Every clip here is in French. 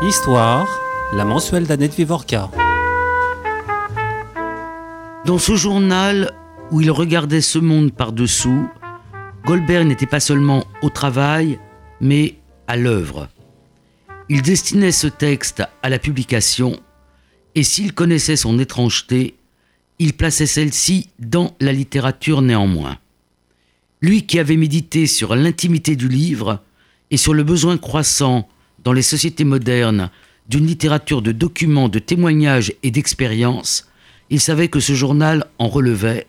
Histoire, la mensuelle d'Annette Vivorca. Dans ce journal où il regardait ce monde par-dessous, Goldberg n'était pas seulement au travail, mais à l'œuvre. Il destinait ce texte à la publication, et s'il connaissait son étrangeté, il plaçait celle-ci dans la littérature néanmoins. Lui qui avait médité sur l'intimité du livre et sur le besoin croissant dans les sociétés modernes d'une littérature de documents, de témoignages et d'expériences, il savait que ce journal en relevait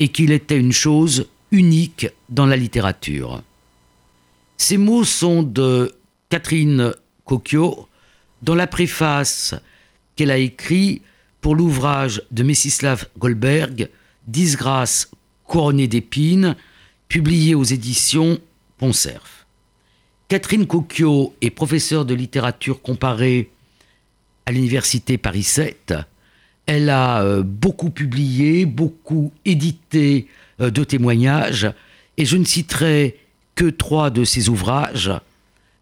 et qu'il était une chose unique dans la littérature. Ces mots sont de Catherine Cocchio dans la préface qu'elle a écrite pour l'ouvrage de Messislav Goldberg, Disgrâce couronnée d'épines, publié aux éditions Poncerf. Catherine Cocchio est professeure de littérature comparée à l'université Paris 7. Elle a euh, beaucoup publié, beaucoup édité euh, de témoignages, et je ne citerai que trois de ses ouvrages.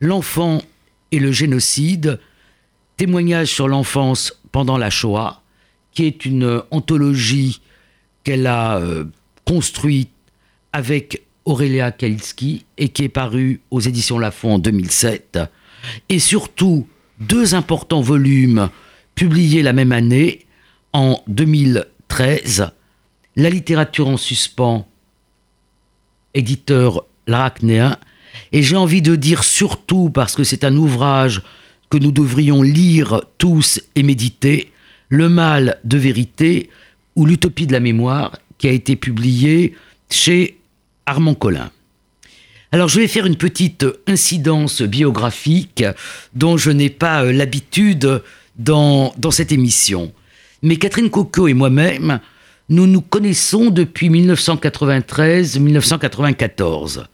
L'enfant et le génocide, témoignage sur l'enfance pendant la Shoah, qui est une anthologie qu'elle a euh, construite avec Aurélia Kalitsky et qui est parue aux éditions Lafon en 2007. Et surtout, deux importants volumes publiés la même année, en 2013, La littérature en suspens, éditeur Laracnéen. Et j'ai envie de dire surtout, parce que c'est un ouvrage que nous devrions lire tous et méditer, Le mal de vérité ou l'utopie de la mémoire, qui a été publié chez Armand Collin. Alors je vais faire une petite incidence biographique dont je n'ai pas euh, l'habitude dans, dans cette émission. Mais Catherine Coco et moi-même, nous nous connaissons depuis 1993-1994.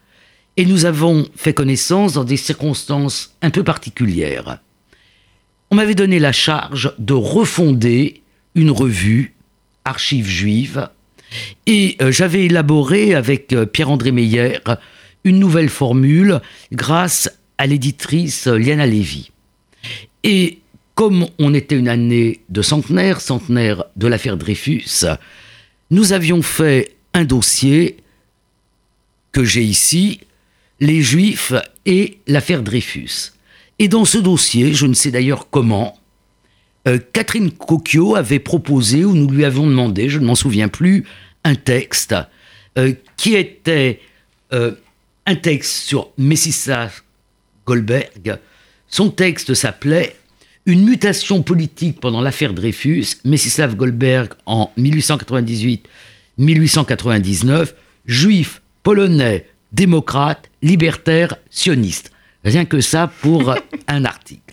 Et nous avons fait connaissance dans des circonstances un peu particulières. On m'avait donné la charge de refonder une revue, Archives juives, et euh, j'avais élaboré avec euh, Pierre-André Meyer une nouvelle formule grâce à l'éditrice Liana Lévy. Et comme on était une année de centenaire, centenaire de l'affaire Dreyfus, nous avions fait un dossier que j'ai ici, les Juifs et l'affaire Dreyfus. Et dans ce dossier, je ne sais d'ailleurs comment, euh, Catherine Cocchio avait proposé, ou nous lui avions demandé, je ne m'en souviens plus, un texte euh, qui était euh, un texte sur Messissa Goldberg. Son texte s'appelait Une mutation politique pendant l'affaire Dreyfus, Messislav Goldberg en 1898-1899, juif, polonais, démocrate, libertaire, sioniste. Rien que ça pour un article.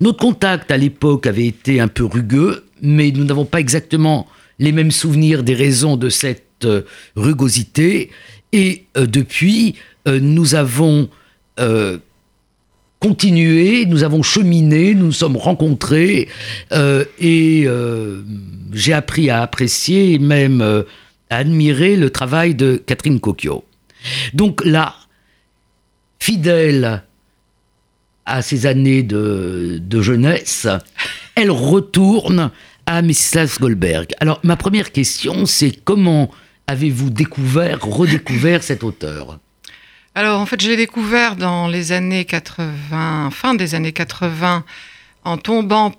Notre contact à l'époque avait été un peu rugueux, mais nous n'avons pas exactement les mêmes souvenirs des raisons de cette euh, rugosité. Et euh, depuis, euh, nous avons continué, nous avons cheminé, nous nous sommes rencontrés et j'ai appris à apprécier et même à admirer le travail de Catherine Cocchio. Donc là, fidèle à ses années de, jeunesse, elle retourne à Mrs. Goldberg. Alors, ma première question, c'est comment avez-vous découvert, redécouvert cet auteur? Alors, en fait, je l'ai découvert dans les années 80, fin des années 80, en tombant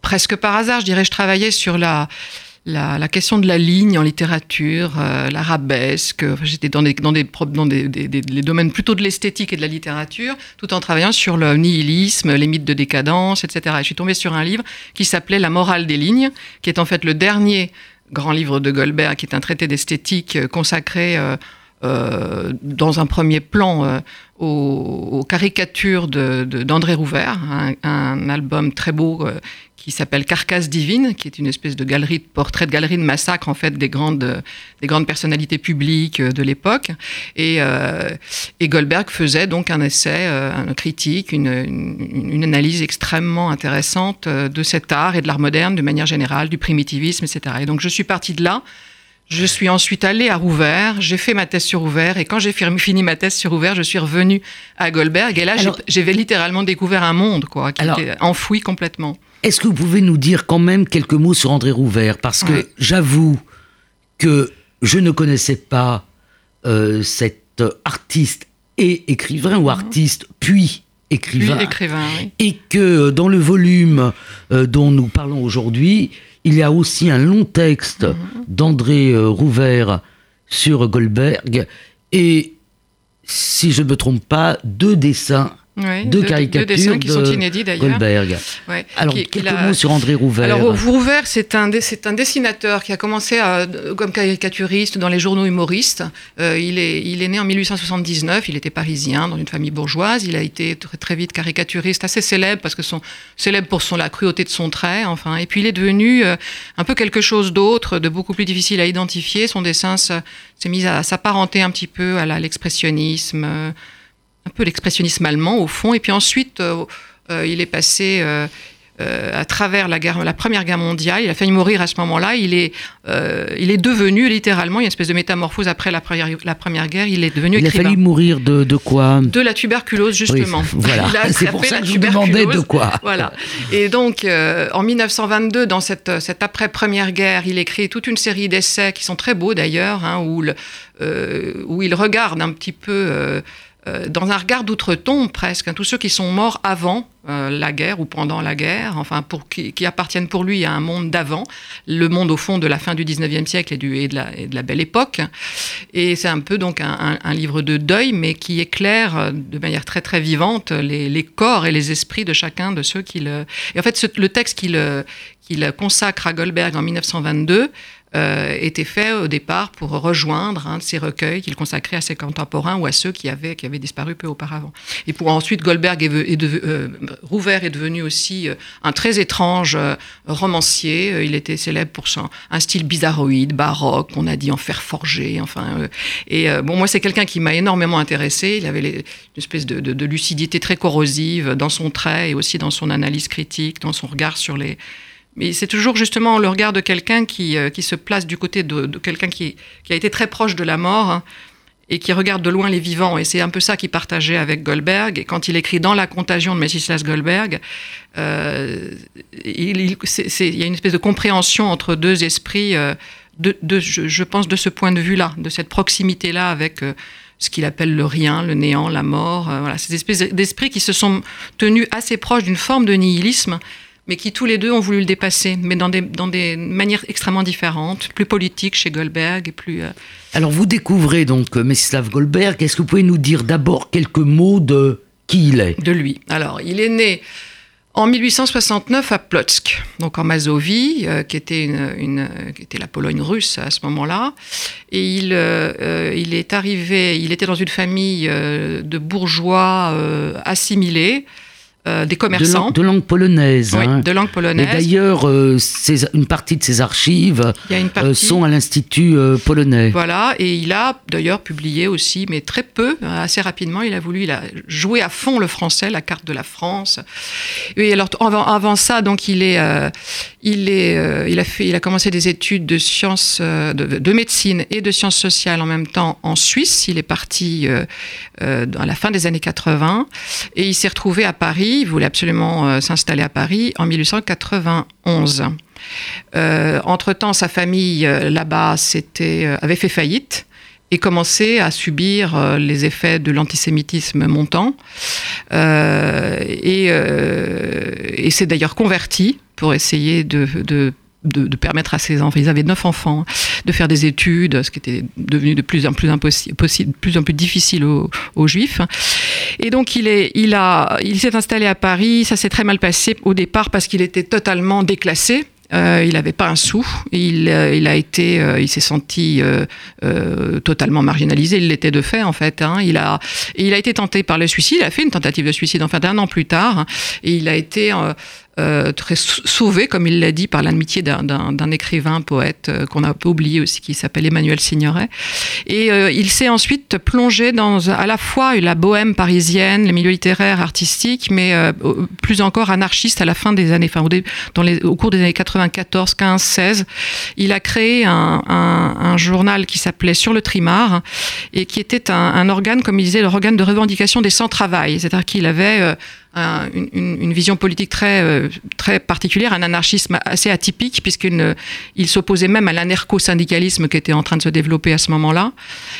presque par hasard, je dirais, je travaillais sur la, la, question de la ligne en littérature, euh, l'arabesque. J'étais dans, des, dans, des, dans des, les domaines plutôt de l'esthétique et de la littérature, tout en travaillant sur le nihilisme, les mythes de décadence, etc. Et je suis tombée sur un livre qui s'appelait La morale des lignes, qui est en fait le dernier grand livre de Goldberg, qui est un traité d'esthétique euh, consacré euh, euh, dans un premier plan euh, aux, caricatures d'André de, Rouvert, un, album très beau euh, qui s'appelle Carcasse divine, qui est une espèce de galerie de portraits, de galerie de massacre en fait des grandes, des grandes personnalités publiques de l'époque. Et, Goldberg faisait donc un essai, un critique, une, une, analyse extrêmement intéressante de cet art et de l'art moderne de manière générale, du primitivisme, etc. Et donc je suis partie de là Je suis ensuite allée à Rouvert, j'ai fait ma thèse sur Rouvert, et quand j'ai fini ma thèse sur Rouvert, je suis revenue à Goldberg, et là, j'ai littéralement découvert un monde, quoi, qui était enfoui complètement. Est-ce que vous pouvez nous dire quand même quelques mots sur André Rouvert? Parce que j'avoue que je ne connaissais pas euh, cet artiste et écrivain, ou mhm. artiste, puis écrivain. écrivain Et que dans le volume euh, dont nous parlons aujourd'hui, il y a aussi un long texte mhm. d'André euh, Rouvert sur Goldberg et, si je ne me trompe pas, deux dessins deux, caricatures deux dessins qui sont inédits d'ailleurs. Goldberg. Alors, quelques mots sur André Rouvert. Alors, Rouvert, c'est un, c'est un dessinateur qui a commencé comme caricaturiste dans les journaux humoristes. Euh, il, est, il est né en 1879, il était parisien, dans une famille bourgeoise. Il a été très, très vite caricaturiste, assez célèbre, parce que son, célèbre pour son, la cruauté de son trait, enfin. Et puis, il est devenu euh, un peu quelque chose d'autre, de beaucoup plus difficile à identifier. Son dessin s'est mis à s'apparenter un petit peu à l'expressionnisme. Euh, un peu l'expressionnisme allemand au fond. Et puis ensuite, euh, euh, il est passé euh, à travers la, guerre, la Première Guerre mondiale. Il a failli mourir à ce moment-là. Il est, il est devenu littéralement, il y a une espèce de métamorphose après la Première, la première Guerre. Il est devenu il écrivain. Il a failli mourir de, de quoi? De la tuberculose, justement. voilà. C'est pour ça que je demandais de quoi. Voilà. Et donc, en 1922, dans cette, cette après-première guerre, il écrit toute une série d'essais qui sont très beaux d'ailleurs, hein, où, où il regarde un petit peu euh, dans un regard d'outre-tombe presque, hein, tous ceux qui sont morts avant euh, la guerre ou pendant la guerre, enfin pour qui, appartiennent pour lui à un monde d'avant, le monde au fond de la fin du 19e siècle et, du, et, de, la, et de, la, belle époque. Et c'est un peu donc un, livre de deuil, mais qui éclaire euh, de manière très très vivante les, corps et les esprits de chacun de ceux qui le... Et en fait, le texte qu'il qu'il consacre à Goldberg en 1922 euh, était fait au départ pour rejoindre un de ces recueils qu'il consacrait à ses contemporains ou à ceux qui avaient, qui avaient disparu peu auparavant. Et pour ensuite, Goldberg est, est euh, Rouvert est devenu aussi euh, un très étrange romancier. Il était célèbre pour son, un style bizarroïde, baroque, on a dit en fer forgé. Enfin, et bon, moi, c'est quelqu'un qui m'a énormément intéressé. Il avait une espèce de, de lucidité très corrosive dans son trait et aussi dans son analyse critique, dans son regard sur les mais c'est toujours justement le regard de quelqu'un qui, euh, qui se place du côté de, quelqu'un qui, qui, a été très proche de la mort hein, et qui regarde de loin les vivants. Et c'est un peu ça qu'il partageait avec Goldberg. Et quand il écrit Dans la contagion de Messislas Goldberg, euh, il, il, y a une espèce de compréhension entre deux esprits, euh, de, de, je, pense, de ce point de vue-là, de cette proximité-là avec ce qu'il appelle le rien, le néant, la mort. voilà, ces espèces d'esprits qui se sont tenus assez proches d'une forme de nihilisme mais qui tous les deux ont voulu le dépasser, mais dans des, dans des manières extrêmement différentes, plus politiques chez Goldberg et plus... Euh, Alors vous découvrez donc euh, Mestislav Goldberg, est-ce que vous pouvez nous dire d'abord quelques mots de qui il est? De lui. Alors, il est né en 1869 à Plotzk, donc en Mazovie, euh, qui, était une, qui était la Pologne russe à ce moment-là. Et il, il est arrivé, il était dans une famille de bourgeois assimilés. Euh, des commerçants. De, langue, polonaise. Oui, hein. de langue polonaise. Et d'ailleurs, euh, une partie de ses archives euh, sont à l'Institut polonais. Voilà, et il a d'ailleurs publié aussi, mais très peu, assez rapidement, il a voulu il a joué à fond le français, la carte de la France. Et alors, avant, ça, donc, il, est, il, est, il, a fait, il a commencé des études de sciences, de, de, médecine et de sciences sociales en même temps en Suisse. Il est parti à la fin des années 80 et il s'est retrouvé à Paris il voulait absolument euh, s'installer à Paris en 1891. Euh, entre-temps, sa famille euh, là-bas avait fait faillite et commençait à subir les effets de l'antisémitisme montant. et, s'est d'ailleurs converti pour essayer de de, permettre à ses enfants, ils avaient neuf enfants, de faire des études, ce qui était devenu de plus en plus impossible, plus en plus difficile aux, Juifs. Et donc il est, il a, il s'est installé à Paris. Ça s'est très mal passé au départ parce qu'il était totalement déclassé. Euh, il n'avait pas un sou. Il, euh, il a été, euh, il s'est senti totalement marginalisé. Il l'était de fait en fait. Hein. Il a, il a été tenté par le suicide. Il a fait une tentative de suicide en fait un an plus tard. Et il a été euh, très sauvé, comme il l'a dit, par l'amitié d'un écrivain, poète, euh, qu'on a un peu oublié aussi, qui s'appelle Emmanuel Signoret. Et euh, il s'est ensuite plongé dans à la fois la bohème parisienne, les milieux littéraires, artistiques, mais plus encore anarchiste à la fin des années, enfin, au, cours des années 94, 15, 16. Il a créé un, un, un journal qui s'appelait Sur le Trimar et qui était un, un organe, comme il disait, l'organe de revendication des sans-travail. C'est-à-dire qu'il avait une, une, vision politique très, euh, très particulière, un anarchisme assez atypique, puisqu'il il s'opposait même à l'anarcho-syndicalisme qui était en train de se développer à ce moment-là.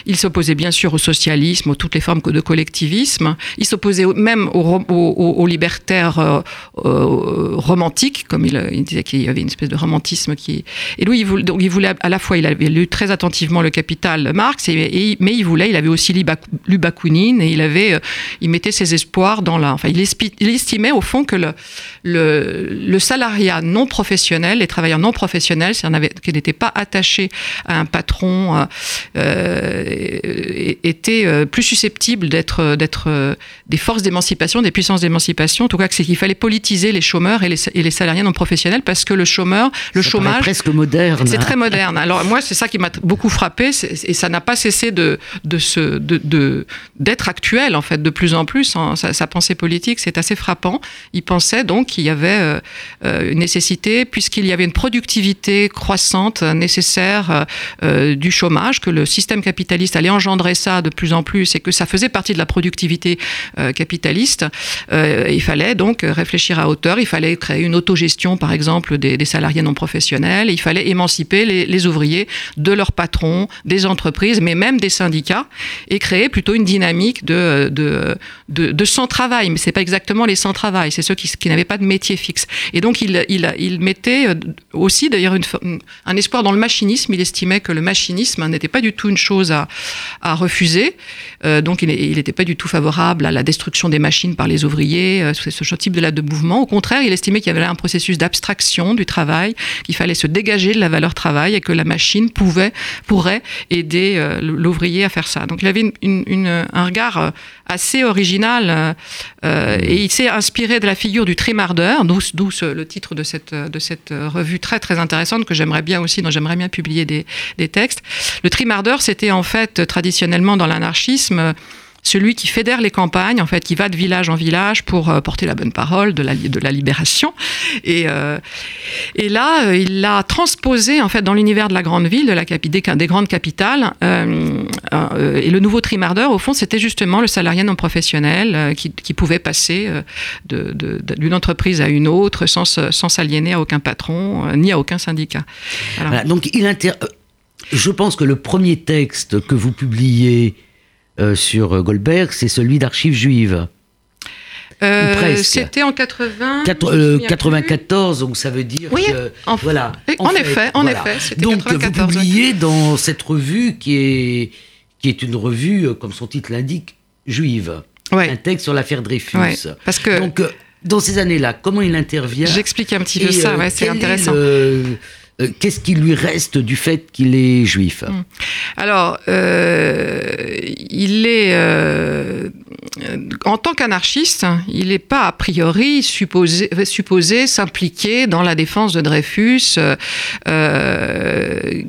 Il s'opposait bien sûr au socialisme, aux toutes les formes de collectivisme. Il s'opposait même aux, aux, libertaires euh, euh, romantiques, comme il, il disait qu'il y avait une espèce de romantisme qui. Et lui, il voulait, donc il voulait à la fois, il avait lu très attentivement le Capital Marx, et, mais il voulait, il avait aussi lu Bakounine, et il avait, il mettait ses espoirs dans la, enfin, il il estimait au fond que le, le, salariat non professionnel, les travailleurs non professionnels, qui n'étaient pas attachés à un patron, euh, euh étaient euh, plus susceptibles d'être d'être des forces d'émancipation, des puissances d'émancipation. En tout cas, c'est qu'il fallait politiser les chômeurs et les, et les, salariés non professionnels parce que le chômeur, le chômage, presque moderne. C'est très moderne. Alors moi, c'est ça qui m'a beaucoup frappé, et ça n'a pas cessé de de se de d'être actuel en fait de plus en plus. Hein. Sa, sa pensée politique, c'est assez frappant. Il pensait donc qu'il y avait euh, euh, une nécessité, puisqu'il y avait une productivité croissante nécessaire euh, du chômage, que le système capitaliste allait engendrer ça de plus en plus et que ça faisait partie de la productivité capitaliste. il fallait donc réfléchir à hauteur, il fallait créer une autogestion, par exemple, des, salariés non professionnels, il fallait émanciper les, ouvriers de leurs patrons, des entreprises, mais même des syndicats, et créer plutôt une dynamique de sans-travail. Mais c'est pas exactement les sans-travail, c'est ceux qui, n'avaient pas de métier fixe. Et donc il, mettait euh, aussi d'ailleurs un espoir dans le machinisme. Il estimait que le machinisme n'était pas du tout une chose à, refuser. Euh, donc il n'était pas du tout favorable à la destruction des machines par les ouvriers, euh, ce type de, de mouvement. Au contraire, il estimait qu'il y avait là un processus d'abstraction du travail, qu'il fallait se dégager de la valeur travail et que la machine pouvait, pourrait aider l'ouvrier à faire ça. Donc il avait un regard assez original et il s'est inspiré de la figure du trémardeur, d'où le titre de cette, de cette revue très très intéressante que j'aimerais bien aussi, dont j'aimerais bien publier des, des textes. Le trimardeur, c'était en fait traditionnellement dans l'anarchisme celui qui fédère les campagnes, en fait, qui va de village en village pour euh, porter la bonne parole de la, de la libération. Et, euh, là, euh, il l'a transposé en fait dans l'univers de la grande ville, de la des, des grandes capitales. et le nouveau trimardeur, au fond, c'était justement le salarié non professionnel qui, pouvait passer d'une entreprise à une autre sans, sans s'aliéner à aucun patron ni à aucun syndicat. donc, il inter... je pense que le premier texte que vous publiez sur Goldberg, c'est celui d'archives juives. Euh, c'était en 80. 94, donc ça veut dire oui, que. En, voilà. En, effet, en effet. Donc 94. vous publiez dans cette revue qui est, qui est une revue, euh, comme son titre l'indique, juive. Un texte sur l'affaire Dreyfus. parce que. Donc, dans ces années-là, comment il intervient J'explique un petit peu ça, ouais, c'est intéressant. Euh, qu'est-ce qui lui reste du fait qu'il est juif? Hmm. Alors, euh, il est, euh, en tant qu'anarchiste, il n'est pas a priori supposé, supposé s'impliquer dans la défense de Dreyfus,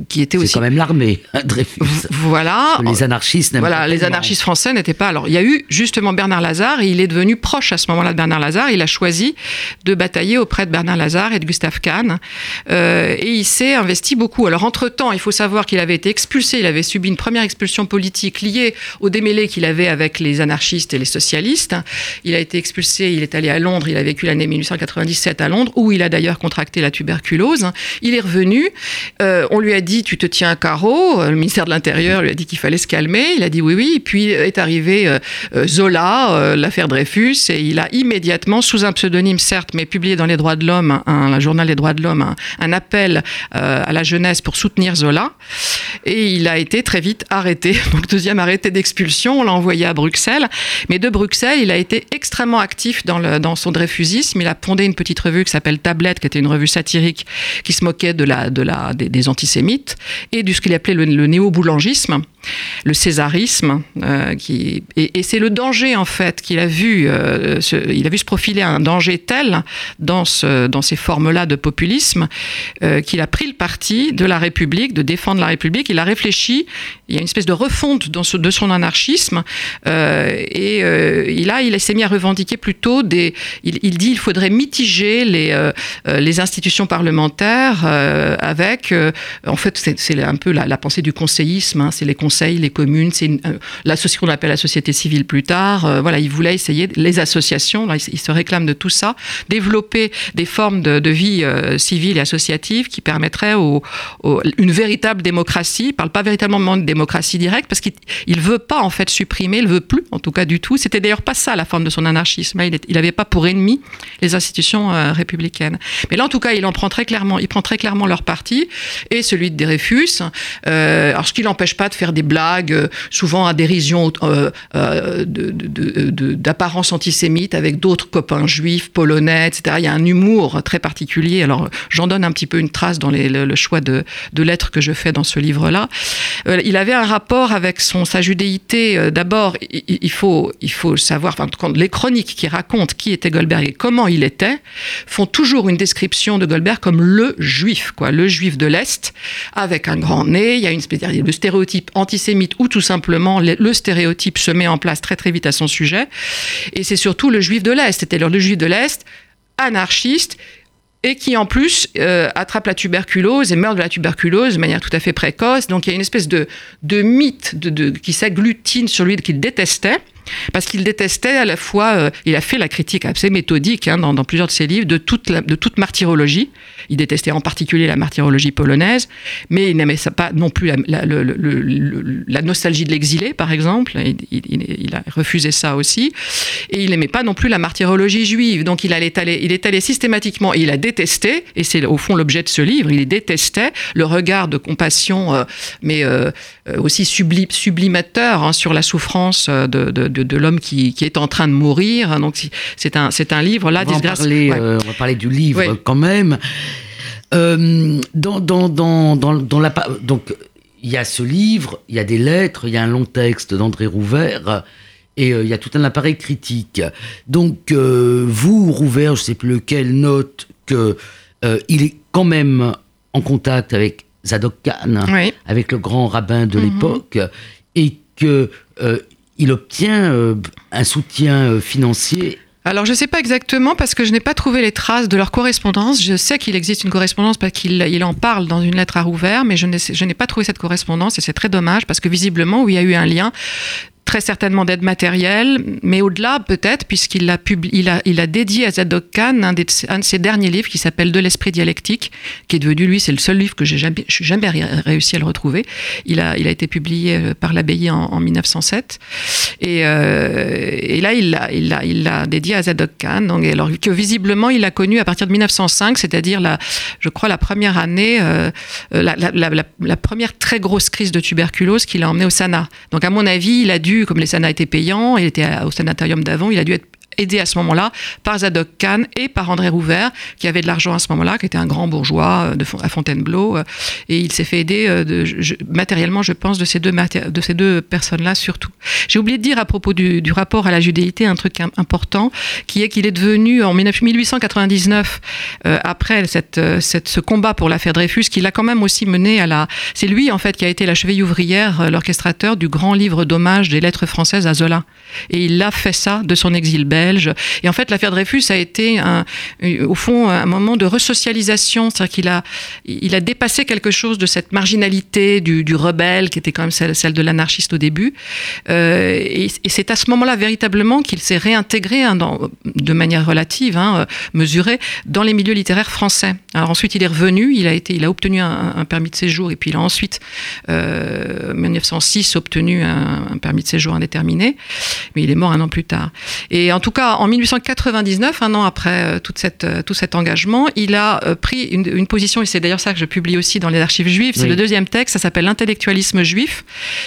qui était aussi. C'est quand même l'armée, hein, Dreyfus. Voilà. Les anarchistes Voilà, les anarchistes français n'étaient pas. Alors, il y a eu justement Bernard Lazare, et il est devenu proche à ce moment-là de Bernard Lazare. Il a choisi de batailler auprès de Bernard Lazare et de Gustave Kahn. et il s'est investi beaucoup. Alors, entre-temps, il faut savoir qu'il avait été expulsé, il avait subi une première expulsion politique liée au démêlé qu'il avait avec les anarchistes et les socialistes. Il a été expulsé, il est allé à Londres, il a vécu l'année 1897 à Londres, où il a d'ailleurs contracté la tuberculose. Il est revenu, euh, on lui a dit tu te tiens un carreau, le ministère de l'Intérieur lui a dit qu'il fallait se calmer, il a dit oui oui, et puis est arrivé euh, euh, Zola, l'affaire Dreyfus, et il a immédiatement, sous un pseudonyme certes, mais publié dans les droits de l'homme, un, journal des droits de l'homme, un, un appel euh, à la jeunesse pour soutenir Zola. Et il a été très vite arrêté. Donc deuxième arrêté d'expulsion, on l'a envoyé à Bruxelles. Mais de Bruxelles, il a été extrêmement actif dans, le, dans son dreyfusisme. Il a pondé une petite revue qui s'appelle Tablette, qui était une revue satirique qui se moquait de la, de la, des, antisémites et de ce qu'il appelait le, néo-boulangisme. Le césarisme, qui, et, c'est le danger en fait qu'il a vu, il a vu se profiler un danger tel dans, ce, dans ces formes-là de populisme qu'il a pris le parti de la République, de défendre la République. Il a réfléchi, il y a une espèce de refonte de son anarchisme, et, là il s'est mis à revendiquer plutôt des, il, il dit il faudrait mitiger les, institutions parlementaires avec, euh, en fait, c'est un peu la, pensée du conseillisme, hein. c'est les conseils, les communes, c'est euh, la ce qu'on appelle la société civile plus tard. Euh, voilà, il voulait essayer les associations, là, il, se réclame de tout ça, développer des formes de, vie civile et associative qui permettraient une véritable démocratie. Il parle pas véritablement de démocratie directe parce qu'il veut pas en fait supprimer, il veut plus, en tout cas du tout. C'était d'ailleurs pas ça la forme de son anarchisme. Il n'avait pas pour ennemi les institutions républicaines. Mais là, en tout cas, il en prend très clairement, il prend très clairement leur parti et celui de Dreyfus. Euh, alors, ce qui l'empêche pas de faire des blagues, euh, souvent à dérision euh, euh d'apparence antisémite avec d'autres copains juifs, polonais, etc. Il y a un humour très particulier. Alors, j'en donne un petit peu une trace dans le, choix de, lettres que je fais dans ce livre-là. Il avait un rapport avec son, sa judéité. D'abord, il, faut, il faut savoir, enfin, les chroniques qui racontent qui était Goldberg et comment il était, font toujours une description de Goldberg comme le juif, quoi, le juif de l'Est, avec un grand nez. Il y a une le stéréotype ou tout simplement le, stéréotype se met en place très très vite à son sujet. Et c'est surtout le juif de l'Est. C'était le juif de l'Est anarchiste et qui en plus euh, attrape la tuberculose et meurt de la tuberculose de manière tout à fait précoce. Donc il y a une espèce de, de mythe de, qui s'agglutine sur lui qu'il détestait. Parce qu'il détestait à la fois, euh, il a fait la critique assez méthodique hein, dans, plusieurs de ses livres de toute, de toute martyrologie. Il détestait en particulier la martyrologie polonaise, mais il n'aimait pas non plus la, nostalgie de l'exilé, par exemple. Il, a refusé ça aussi. Et il n'aimait pas non plus la martyrologie juive. Donc il, allait il est allé systématiquement, et il a détesté, et c'est au fond l'objet de ce livre, il détestait le regard de compassion, euh, mais euh, aussi sublimateur hein, sur la souffrance de, l'homme qui, est en train de mourir. Donc c'est un, c'est un livre là, on va, disgrâce. Parler, euh, on va parler du livre quand même. Euh, dans, dans, dans, dans, la donc il y a ce livre, il y a des lettres, il y a un long texte d'André Rouvert et euh, il y a tout un appareil critique. Donc vous, Rouvert, je sais plus lequel, note que il est quand même en contact avec Zadok Khan, avec le grand rabbin de mhm. l'époque, et que il obtient euh, un soutien euh, financier alors je ne sais pas exactement parce que je n'ai pas trouvé les traces de leur correspondance. Je sais qu'il existe une correspondance parce qu'il il en parle dans une lettre à Rouvert, mais je n'ai pas trouvé cette correspondance et c'est très dommage parce que visiblement, où il y a eu un lien, très certainement d'aide matérielle, mais au-delà peut-être, puisqu'il a, il a, il a dédié à Zadok Khan un, de ses derniers livres qui s'appelle De l'esprit dialectique, qui est devenu, lui, c'est le seul livre que j'ai jamais, je jamais réussi à le retrouver. Il a, il a été publié euh, par l'abbaye en, 1907. Et, euh, et là, il l'a il a, il a dédié à Zadok Khan, donc, alors que visiblement, il a connu à partir de 1905, c'est-à-dire, la, je crois, la première année, euh, la, la, la, première très grosse crise de tuberculose qu'il a emmené au Sana. Donc, à mon avis, il a dû comme les SANA étaient payants, il était au sanatorium d'avant, il a dû être aidé à ce moment-là par Zadok Khan et par André Rouvert, qui avait de l'argent à ce moment-là, qui était un grand bourgeois euh, de, à Fontainebleau. Euh, et il s'est fait aider euh, matériellement, je pense, de ces deux, personnes-là surtout. J'ai oublié de dire à propos du, rapport à la judéité un truc important, qui est qu'il est devenu en 1899, après ce combat pour l'affaire Dreyfus, qu'il a quand même aussi mené à la... C'est lui, en fait, qui a été la cheville ouvrière, l'orchestrateur du grand livre d'hommage des lettres françaises à Zola. Et il a fait ça de son exil belge et en fait, l'affaire Dreyfus a été, un, au fond, un moment de resocialisation. C'est-à-dire qu'il a, il a dépassé quelque chose de cette marginalité du, rebelle, qui était quand même celle, de l'anarchiste au début. Euh, et, c'est à ce moment-là, véritablement, qu'il s'est réintégré hein, de manière relative, hein, mesurée, dans les milieux littéraires français. Alors ensuite, il est revenu, il a, été, il a obtenu un, permis de séjour, et puis il a ensuite, euh, en 1906, obtenu un, un permis de séjour indéterminé. Mais il est mort un an plus tard. Et en tout cas, en 1899, un an après euh, toute cette, euh, tout cet engagement, il a euh, pris une, position, et c'est d'ailleurs ça que je publie aussi dans les archives juives, c'est le deuxième texte, ça s'appelle L'intellectualisme juif.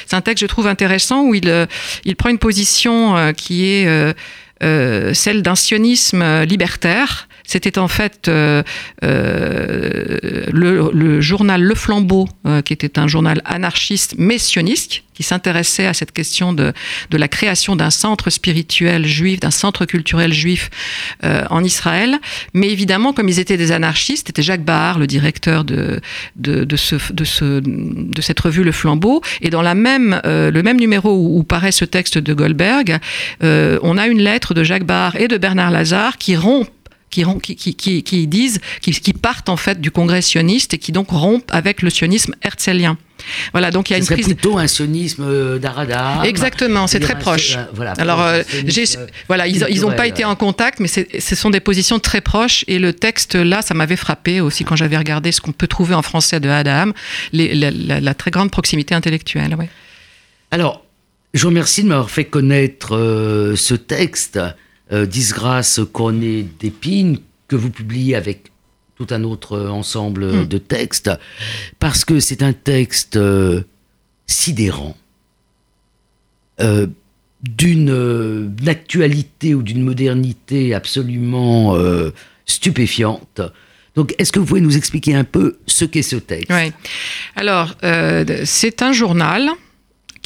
C'est un texte, je trouve, intéressant, où il, il prend une position qui est celle d'un sionisme libertaire c'était en fait euh, euh, le, journal Le Flambeau, euh, qui était un journal anarchiste mais sioniste, qui s'intéressait à cette question de, de la création d'un centre spirituel juif, d'un centre culturel juif en Israël. Mais évidemment, comme ils étaient des anarchistes, c'était Jacques Bahar, le directeur de, de, de, ce, de, ce, de cette revue Le Flambeau. Et dans la même, le même numéro où, où, paraît ce texte de Goldberg, on a une lettre de Jacques Bahar et de Bernard Lazare qui rompent qui, disent, qui, partent en fait du congrès sioniste et qui donc rompent avec le sionisme herzlien. Voilà, donc il y a une prise. plutôt un sionisme euh, d'Arada. Exactement, c'est très proche. Euh, voilà, Alors, euh, voilà, ils n'ont pas été en contact, mais ce sont des positions très proches. Et le texte là, ça m'avait frappé aussi quand j'avais regardé ce qu'on peut trouver en français de Adam, la, très grande proximité intellectuelle. Alors, je vous remercie de m'avoir fait connaître ce texte. Euh, Disgrâce couronnée d'épines, que vous publiez avec tout un autre ensemble hmm. de textes, parce que c'est un texte euh, sidérant, euh, d'une actualité ou d'une modernité absolument stupéfiante. Donc, est-ce que vous pouvez nous expliquer un peu ce qu'est ce texte? Oui. Alors, c'est un journal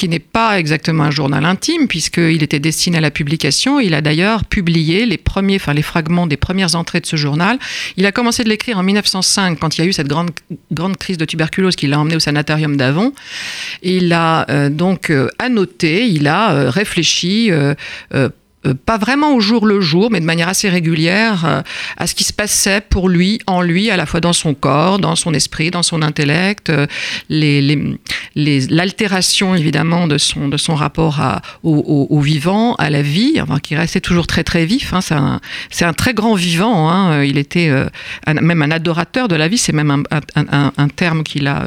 qui n'est pas exactement un journal intime, puisqu'il était destiné à la publication. Il a d'ailleurs publié les premiers, enfin les fragments des premières entrées de ce journal. Il a commencé de l'écrire en 1905, quand il y a eu cette grande, grande crise de tuberculose qui l'a emmené au sanatorium d'Avon. Il a euh, donc euh, annoté, il a euh, réfléchi euh, pas vraiment au jour le jour, mais de manière assez régulière, euh, à ce qui se passait pour lui, en lui, à la fois dans son corps, dans son esprit, dans son intellect, euh, l'altération les, évidemment de son, de son rapport à, au, vivant, à la vie, enfin, qui restait toujours très très vif. Hein, c'est un, très grand vivant. Hein, il était même un adorateur de la vie. C'est même un, un, un terme qu'il a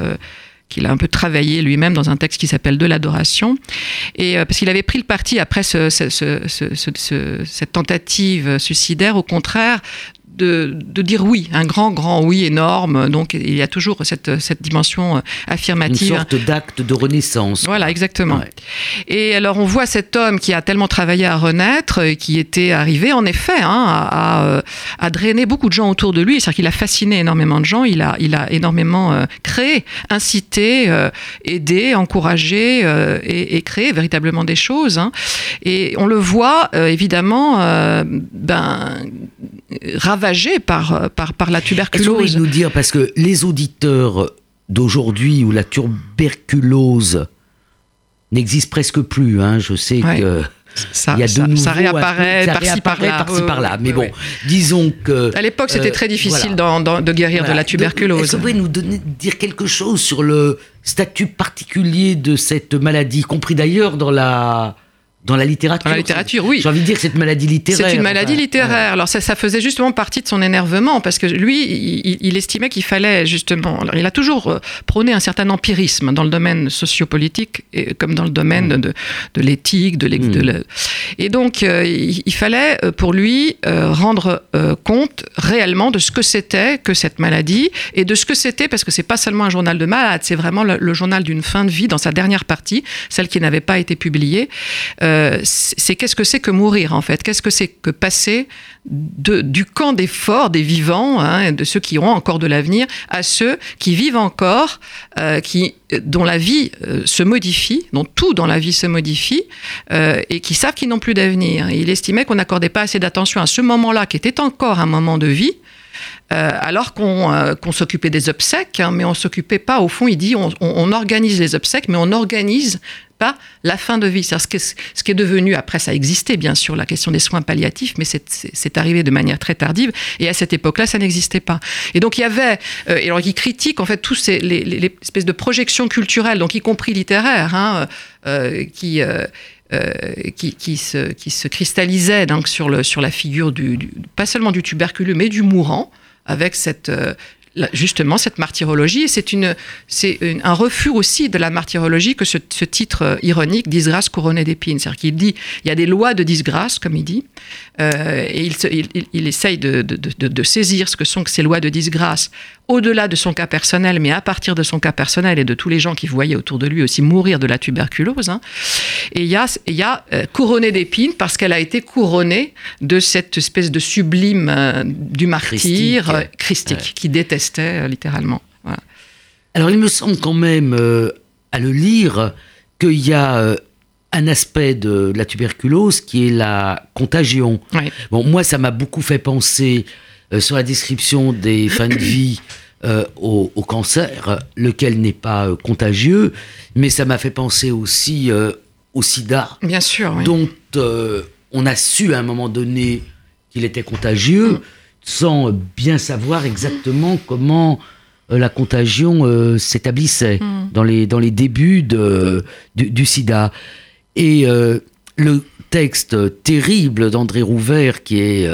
qu'il a un peu travaillé lui-même dans un texte qui s'appelle De l'adoration. Euh, parce qu'il avait pris le parti après ce, cette tentative suicidaire, au contraire, de, dire oui, un grand, grand oui énorme. Donc il y a toujours cette, cette dimension euh, affirmative. Une sorte d'acte de renaissance. Voilà, exactement. Et alors on voit cet homme qui a tellement travaillé à renaître, et qui était arrivé en effet hein, à, à, drainer beaucoup de gens autour de lui. C'est-à-dire qu'il a fasciné énormément de gens, il a, il a énormément euh, créé, incité, euh, aidé, encouragé et, créé véritablement des choses. Hein. Et on le voit évidemment ben, ravagé par, par, par la tuberculose. Est-ce que nous dire, parce que les auditeurs d'aujourd'hui où la tuberculose n'existe presque plus, hein, je sais que... Ça, il y a de ça, réapparaît par-ci par-là. Par mais bon, disons que. À l'époque, c'était très difficile de guérir de la tuberculose. Est-ce que vous pouvez nous donner, dire quelque chose sur le statut particulier de cette maladie, compris d'ailleurs dans la dans la littérature. Dans la littérature, oui. J'ai envie de dire que cette maladie littéraire. C'est une maladie littéraire. Alors ça, ça faisait justement partie de son énervement parce que lui, il, estimait qu'il fallait justement. Alors, il a toujours euh, prôné un certain empirisme dans le domaine sociopolitique et comme dans le domaine mm. de, de l'éthique, de, mm. et donc euh, il, fallait euh, pour lui rendre compte réellement de ce que c'était que cette maladie et de ce que c'était parce que c'est pas seulement un journal de malade, c'est vraiment le, journal d'une fin de vie dans sa dernière partie, celle qui n'avait pas été publiée. Euh, c'est qu'est-ce que c'est que mourir en fait? Qu'est-ce que c'est que passer du camp des forts, des vivants, hein, de ceux qui auront encore de l'avenir, à ceux qui vivent encore, euh, qui, dont la vie euh, se modifie, dont tout dans la vie se modifie, et qui savent qu'ils n'ont plus d'avenir. Il estimait qu'on n'accordait pas assez d'attention à ce moment-là, qui était encore un moment de vie, alors qu'on s'occupait des obsèques, hein, mais on s'occupait pas, au fond, il dit, on, organise les obsèques, mais on organise la fin de vie. Ce qui, est, ce qui est devenu, après ça existait bien sûr, la question des soins palliatifs, mais c'est arrivé de manière très tardive, et à cette époque-là, ça n'existait pas. Et donc il y avait, euh, et alors il critique en fait tous ces, espèces de projections culturelles, donc y compris littéraires, hein, euh, qui... Euh, qui, qui, se, qui cristallisait donc sur, le, sur la figure du, pas seulement du tuberculeux, mais du mourant, avec cette, justement cette martyrologie. C'est une, c'est un refus aussi de la martyrologie que ce, titre euh, ironique, disgrâce couronnée d'épines. C'est-à-dire qu'il dit, il y a des lois de disgrâce, comme il dit, euh, et il, essaye de, saisir ce que sont ces lois de disgrâce au-delà de son cas personnel, mais à partir de son cas personnel et de tous les gens qui voyaient autour de lui aussi mourir de la tuberculose. Hein. Et il y a, y a euh, couronné d'épines parce qu'elle a été couronnée de cette espèce de sublime euh, du martyr euh, christique, qui détestait littéralement. Alors il me semble quand même, à le lire, qu'il y a un aspect de la tuberculose qui est la contagion. Bon, moi, ça m'a beaucoup fait penser euh, sur la description des fins de vie euh, au, cancer, lequel n'est pas euh, contagieux, mais ça m'a fait penser aussi au sida. Bien sûr. Dont on a su à un moment donné qu'il était contagieux, sans bien savoir exactement comment la contagion s'établissait mm. dans, les, dans les débuts de, du, sida. Et le texte terrible d'André Rouvert, qui est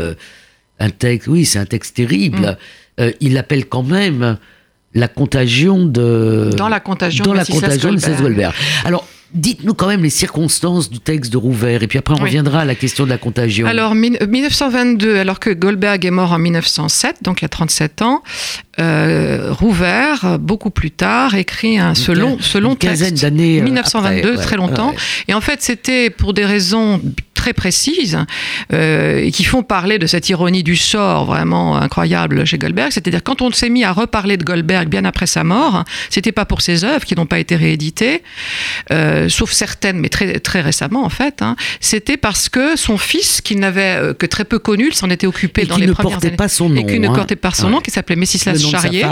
un texte, oui, c'est un texte terrible. Mm. Euh, il appelle quand même la contagion de. Dans la contagion dans de la contagion de Alors, Dites-nous quand même les circonstances du texte de Rouvert, et puis après on reviendra à la question de la contagion. Alors, 1922, euh, alors que Goldberg est mort en 1907, donc il y a 37 ans, euh, Rouvert, beaucoup plus tard, écrit un, ce long, ce long texte. d'années. 1922, très longtemps. Et en fait, c'était pour des raisons très précises euh, et qui font parler de cette ironie du sort vraiment incroyable chez Goldberg. C'est-à-dire quand on s'est mis à reparler de Goldberg bien après sa mort, c'était pas pour ses œuvres qui n'ont pas été rééditées, euh, sauf certaines, mais très très récemment en fait. Hein. c'était parce que son fils, qu'il n'avait euh, que très peu connu, il s'en était occupé dans les premières années, pas son nom, et qui ne hein. portait pas son nom, qui s'appelait Messislas Charrier.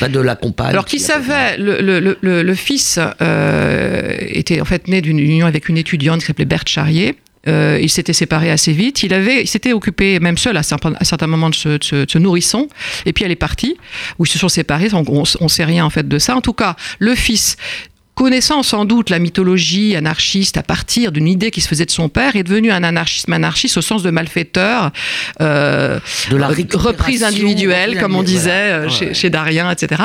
pas de la compagne. Alors qui savait, le, le, le, le, fils était en fait né d'une union avec une étudiante qui s'appelait Berthe Charrier. Euh, il s'était séparé assez vite. Il avait, s'était occupé même seul à, un certain moment de ce, nourrisson. Et puis elle est partie, où ils se sont séparés. On, on, sait rien en fait de ça. En tout cas, le fils connaissant sans doute la mythologie anarchiste à partir d'une idée qui se faisait de son père, est devenu un anarchisme anarchiste au sens de malfaiteur, euh, de la reprise individuelle, comme on disait euh, chez, chez, Darien, etc.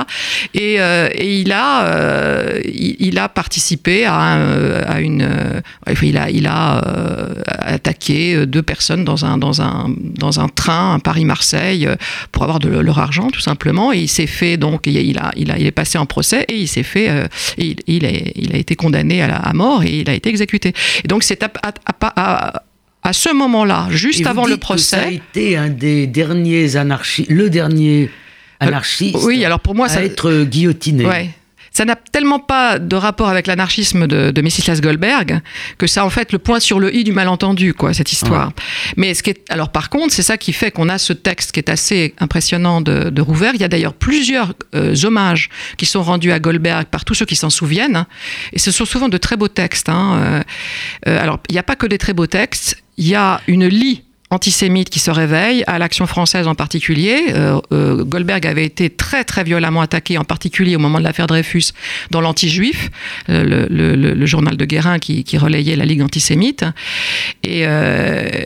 Et, euh, et il a, euh, il, a participé à, à une, il a, il a attaqué deux personnes dans un, dans un, dans un train, un Paris-Marseille, pour avoir de leur argent, tout simplement. Et il s'est fait donc, il a, il a, il est passé en procès et il s'est fait, et il, il a, été condamné à, mort et il a été exécuté. Et donc c'est à, à, ce moment-là, juste avant le procès. Que ça a été un des derniers anarchistes, le dernier euh, anarchiste. oui, alors pour moi, à ça être guillotiné. Ouais ça n'a tellement pas de rapport avec l'anarchisme de, de Messislas Goldberg que ça en fait le point sur le i du malentendu quoi cette histoire. Mais ce qui est alors par contre c'est ça qui fait qu'on a ce texte qui est assez impressionnant de, de Rouvert. Il y a d'ailleurs plusieurs euh, hommages qui sont rendus à Goldberg par tous ceux qui s'en souviennent et ce sont souvent de très beaux textes. Hein. Euh, euh, alors il n'y a pas que des très beaux textes. Il y a une lie antisémite qui se réveille, à l'action française en particulier. Euh, euh, Goldberg avait été très très violemment attaqué, en particulier au moment de l'affaire Dreyfus, dans l'anti-juif, euh, le, journal de Guérin qui, relayait la Ligue antisémite, et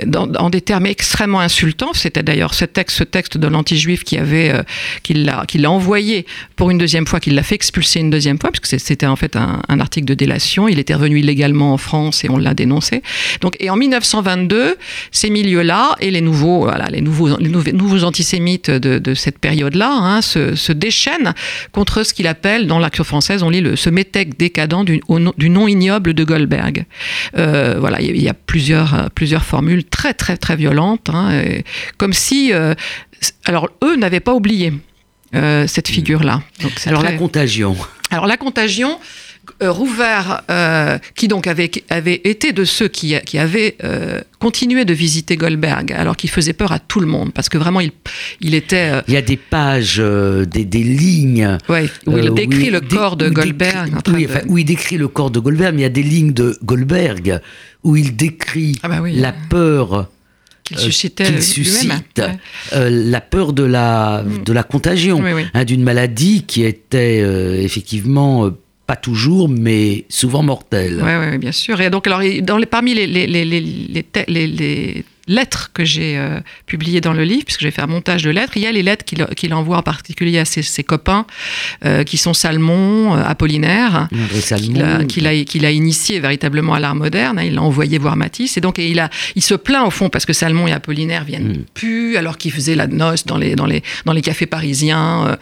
dans, en des termes extrêmement insultants. C'était d'ailleurs ce texte, ce texte de l'anti-juif qui avait, qui l'a, qui l'a envoyé pour une deuxième fois, qui l'a fait expulser une deuxième fois, parce que c'était en fait un, un, article de délation. Il était revenu illégalement en France et on l'a dénoncé. Donc, et en 1922, ces milieux-là et les nouveaux, voilà, les nouveaux, les nouveaux, antisémites de, cette période-là hein, se, déchaînent contre ce qu'il appelle, dans l'action française, on lit le, ce métèque décadent du, du nom ignoble de Goldberg. Euh, voilà, il y a plusieurs, plusieurs formules très, très, très violentes, hein, comme si, euh, alors eux n'avaient pas oublié. Euh, cette figure-là. Alors la contagion. Alors la contagion, euh, Rouvert, euh, qui donc avait, avait été de ceux qui, qui avaient euh, continué de visiter Goldberg, alors qu'il faisait peur à tout le monde, parce que vraiment, il, il était... il y a des pages, des, des, lignes... Ouais, où il décrit le corps de Goldberg. Où il décrit le corps de Goldberg, mais il y a des lignes de Goldberg où il décrit ah bah la peur qu'il suscitait suscite la peur de la, mm. de la contagion, hein, d'une maladie qui était effectivement pas toujours, mais souvent mortel. Oui, ouais, bien sûr. Et donc, alors, dans les, parmi les, les, les, les lettres que j'ai euh, publiées dans le livre, puisque j'ai fait un montage de lettres. Il y a les lettres qu'il envoie en particulier à ses, copains, euh, qui sont Salmon, euh, Apollinaire, qu'il a, initié véritablement à l'art moderne. Hein. il l'a envoyé voir Matisse. Et donc, il, a, il se plaint au fond parce que Salmon et Apollinaire viennent mm. plus, alors qu'il faisait la noce dans les, dans les, dans les cafés parisiens.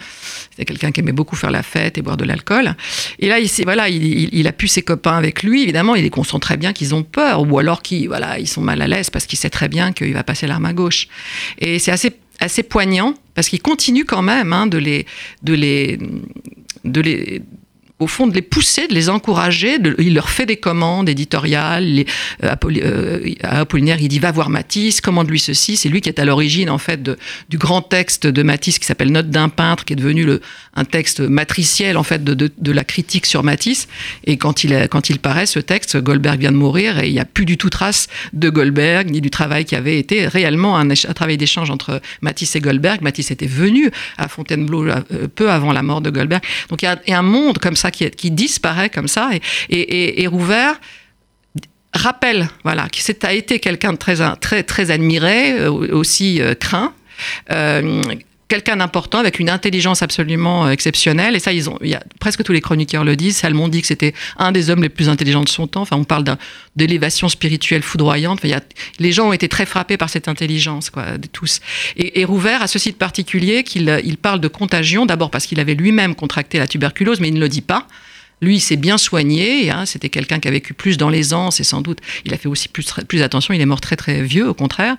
C'était quelqu'un qui aimait beaucoup faire la fête et boire de l'alcool. Et là, il, voilà, il, a pu ses copains avec lui. Évidemment, il est conscient très bien qu'ils ont peur, ou alors qu'ils voilà, ils sont mal à l'aise parce qu'il sait très bien qu'il va passer l'arme à gauche. Et c'est assez, assez poignant parce qu'il continue quand même hein, les, de les, de les au fond, de les pousser, de les encourager. il leur fait des commandes éditoriales. Les, euh, euh, à Apollinaire, il dit va voir Matisse, commande-lui ceci. C'est lui qui est à l'origine, en fait, du grand texte de Matisse qui s'appelle Note d'un peintre, qui est devenu un texte matriciel, en fait, de, la critique sur Matisse. Et quand il, quand il paraît, ce texte, Goldberg vient de mourir et il n'y a plus du tout trace de Goldberg, ni du travail qui avait été réellement un, travail d'échange entre Matisse et Goldberg. Matisse était venu à Fontainebleau euh, peu avant la mort de Goldberg. Donc il y a un monde comme ça qui, disparaît comme ça. Et, Rouvert rappelle voilà, que c'est a été quelqu'un de très admiré, euh, aussi euh, craint. Euh, quelqu'un d'important avec une intelligence absolument exceptionnelle. Et ça, ils ont, il y a, presque tous les chroniqueurs le disent. Salmon dit que c'était un des hommes les plus intelligents de son temps. Enfin, on parle d'élévation spirituelle foudroyante. il y a, les gens ont été très frappés par cette intelligence, quoi, de tous. Et, Rouvert a ceci de particulier qu'il il parle de contagion, d'abord parce qu'il avait lui-même contracté la tuberculose, mais il ne le dit pas. Lui, il s'est bien soigné. Hein, C'était quelqu'un qui a vécu plus dans l'aisance et sans doute, il a fait aussi plus, plus attention. Il est mort très très vieux, au contraire.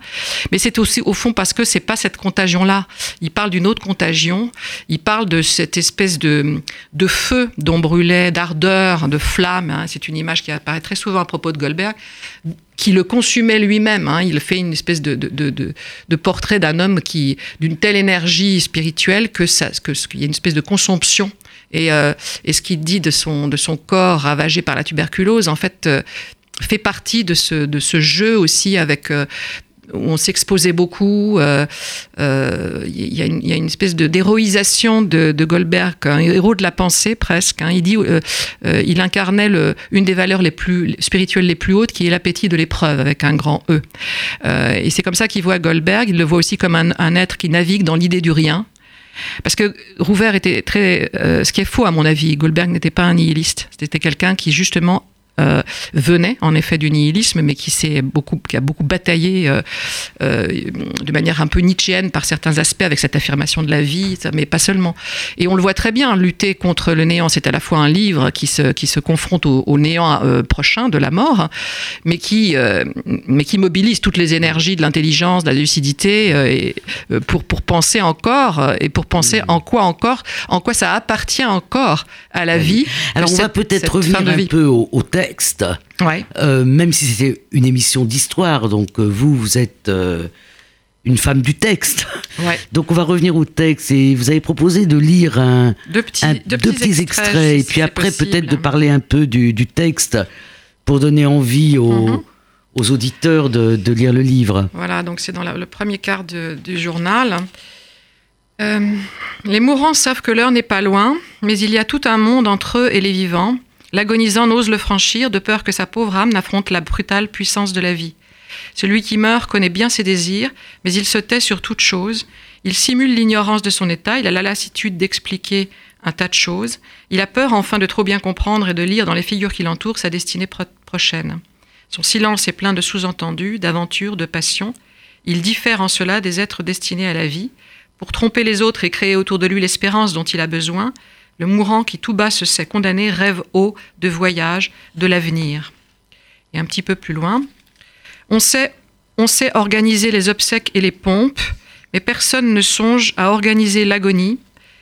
Mais c'est aussi au fond parce que c'est pas cette contagion-là. Il parle d'une autre contagion. Il parle de cette espèce de, de feu dont brûlait, d'ardeur, de flamme. Hein. C'est une image qui apparaît très souvent à propos de Goldberg qui le consumait lui-même. Hein. Il fait une espèce de, de, de, portrait d'un homme qui d'une telle énergie spirituelle que ça, qu'il y a une espèce de consomption et, euh, et ce qu'il dit de son, corps ravagé par la tuberculose, en fait, euh, fait partie de ce, jeu aussi avec euh, où on s'exposait beaucoup. Il y, a une espèce de d'héroïsation de, Goldberg, un héros de la pensée presque. Hein. Il dit, il incarnait le, une des valeurs les plus spirituelles les plus hautes, qui est l'appétit de l'épreuve avec un grand E. et c'est comme ça qu'il voit Goldberg. Il le voit aussi comme un être qui navigue dans l'idée du rien. Parce que Rouvert était très. Euh, ce qui est faux, à mon avis, Goldberg n'était pas un nihiliste. C'était quelqu'un qui, justement, euh, venait en effet du nihilisme, mais qui, s'est beaucoup, qui a beaucoup bataillé euh, euh, de manière un peu nietzschéenne par certains aspects avec cette affirmation de la vie, mais pas seulement. Et on le voit très bien, lutter contre le néant, c'est à la fois un livre qui se, qui se confronte au, néant prochain de la mort, mais qui, mais qui mobilise toutes les énergies de l'intelligence, de la lucidité, et, pour, pour penser encore, et pour penser mmh. en quoi encore, en quoi ça appartient encore à la vie. Alors on va peut-être revenir un peu au, au texte texte, euh, même si c'était une émission d'histoire, donc euh, vous, vous êtes euh, une femme du texte. Donc on va revenir au texte et vous avez proposé de lire un, deux petits, petits, extraits, et puis après peut-être de parler un peu du, texte pour donner envie aux, mhm. aux auditeurs de, de, lire le livre. Voilà, donc c'est dans le premier quart du journal. les mourants savent que l'heure n'est pas loin, mais il y a tout un monde entre eux et les vivants. L'agonisant n'ose le franchir de peur que sa pauvre âme n'affronte la brutale puissance de la vie. Celui qui meurt connaît bien ses désirs, mais il se tait sur toute chose. Il simule l'ignorance de son état, il a la lassitude d'expliquer un tas de choses. Il a peur enfin de trop bien comprendre et de lire dans les figures qui l'entourent sa destinée prochaine. Son silence est plein de sous-entendus, d'aventures, de passions. Il diffère en cela des êtres destinés à la vie. Pour tromper les autres et créer autour de lui l'espérance dont il a besoin, le mourant qui tout bas se sait condamné rêve haut de voyage, de l'avenir. Et un petit peu plus loin, on sait, organiser les obsèques et les pompes, mais personne ne songe à organiser l'agonie,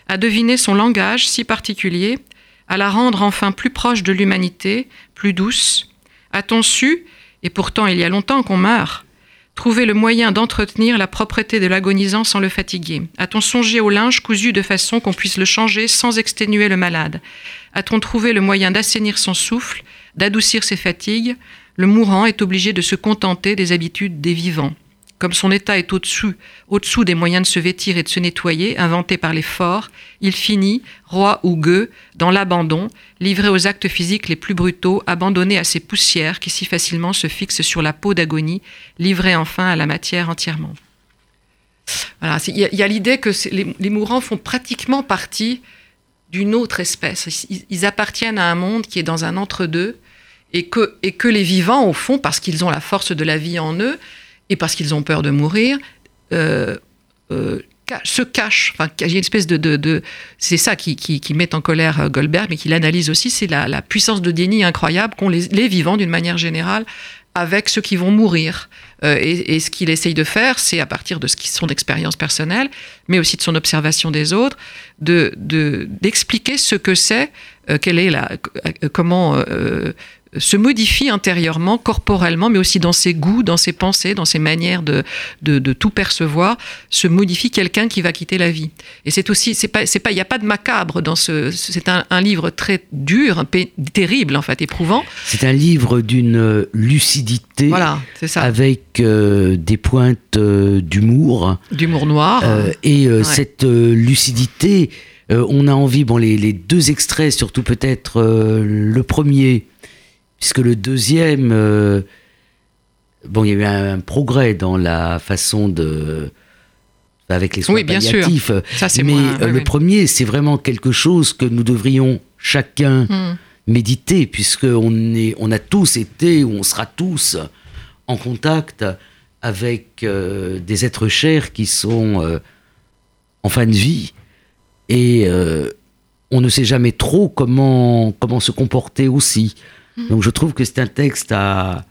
à deviner son langage si particulier, à la rendre enfin plus proche de l'humanité, plus douce. A-t-on su, et pourtant il y a longtemps qu'on meurt, Trouver le moyen d'entretenir la propreté de l'agonisant sans le fatiguer. A-t-on songé au linge cousu de façon qu'on puisse le changer sans exténuer le malade? A-t-on trouvé le moyen d'assainir son souffle, d'adoucir ses fatigues? Le mourant est obligé de se contenter des habitudes des vivants. Comme son état est au-dessus, au-dessous des moyens de se vêtir et de se nettoyer, inventés par les forts, il finit, roi ou gueux, dans l'abandon, livré aux actes physiques les plus brutaux, abandonné à ces poussières qui si facilement se fixent sur la peau d'agonie, livré enfin à la matière entièrement. Il y a, l'idée que les, mourants font pratiquement partie d'une autre espèce. Ils, appartiennent à un monde qui est dans un entre-deux et que les vivants, au fond, parce qu'ils ont la force de la vie en eux et parce qu'ils ont peur de mourir, euh, euh, se cachent. Enfin, il une espèce de, c'est ça qui, qui, met en colère euh, Goldberg, mais qui l'analyse aussi, c'est la, puissance de déni incroyable qu'ont les, les vivants d'une manière générale avec ceux qui vont mourir. Euh, et, ce qu'il essaye de faire, c'est à partir de ce qui son expérience personnelle, mais aussi de son observation des autres, de d'expliquer ce que c'est, quelle est la, comment se modifie intérieurement, corporellement, mais aussi dans ses goûts, dans ses pensées, dans ses manières de, de, tout percevoir, se modifie quelqu'un qui va quitter la vie. Et c'est aussi, c'est pas, c'est pas, il n'y a pas de macabre dans ce, c'est un, livre très dur, un terrible en fait, éprouvant. C'est un livre d'une lucidité. Voilà, c'est ça. Avec euh, des pointes euh, d'humour. D'humour noir. Euh, et cette lucidité, on a envie, bon, les, les deux extraits, surtout peut-être le premier puisque le deuxième, euh, bon, il y a eu un, progrès dans la façon de avec les soins oui, bien Sûr. Ça, mais euh, le premier, c'est vraiment quelque chose que nous devrions chacun hmm. méditer, puisque on est, on a tous été ou on sera tous en contact avec euh, des êtres chers qui sont en fin de vie et on ne sait jamais trop comment comment se comporter aussi. Mm. Donc je trouve que c'est un texte à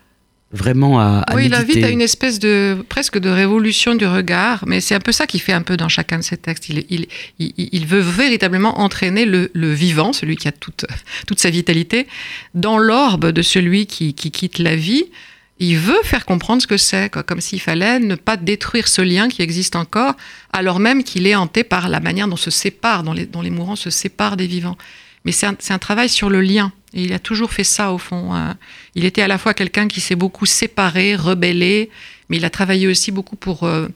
vraiment à, à oui, il invite à une espèce de presque de révolution du regard, mais c'est un peu ça qu'il fait un peu dans chacun de ses textes. Il, il, il, veut véritablement entraîner le, le, vivant, celui qui a toute, toute sa vitalité, dans l'orbe de celui qui, qui, quitte la vie. Il veut faire comprendre ce que c'est, comme s'il fallait ne pas détruire ce lien qui existe encore, alors même qu'il est hanté par la manière dont se sépare, dont les, dont les mourants se séparent des vivants. Mais c'est un, un travail sur le lien et il a toujours fait ça au fond. Hein. Il était à la fois quelqu'un qui s'est beaucoup séparé, rebellé, mais il a travaillé aussi beaucoup pour, euh,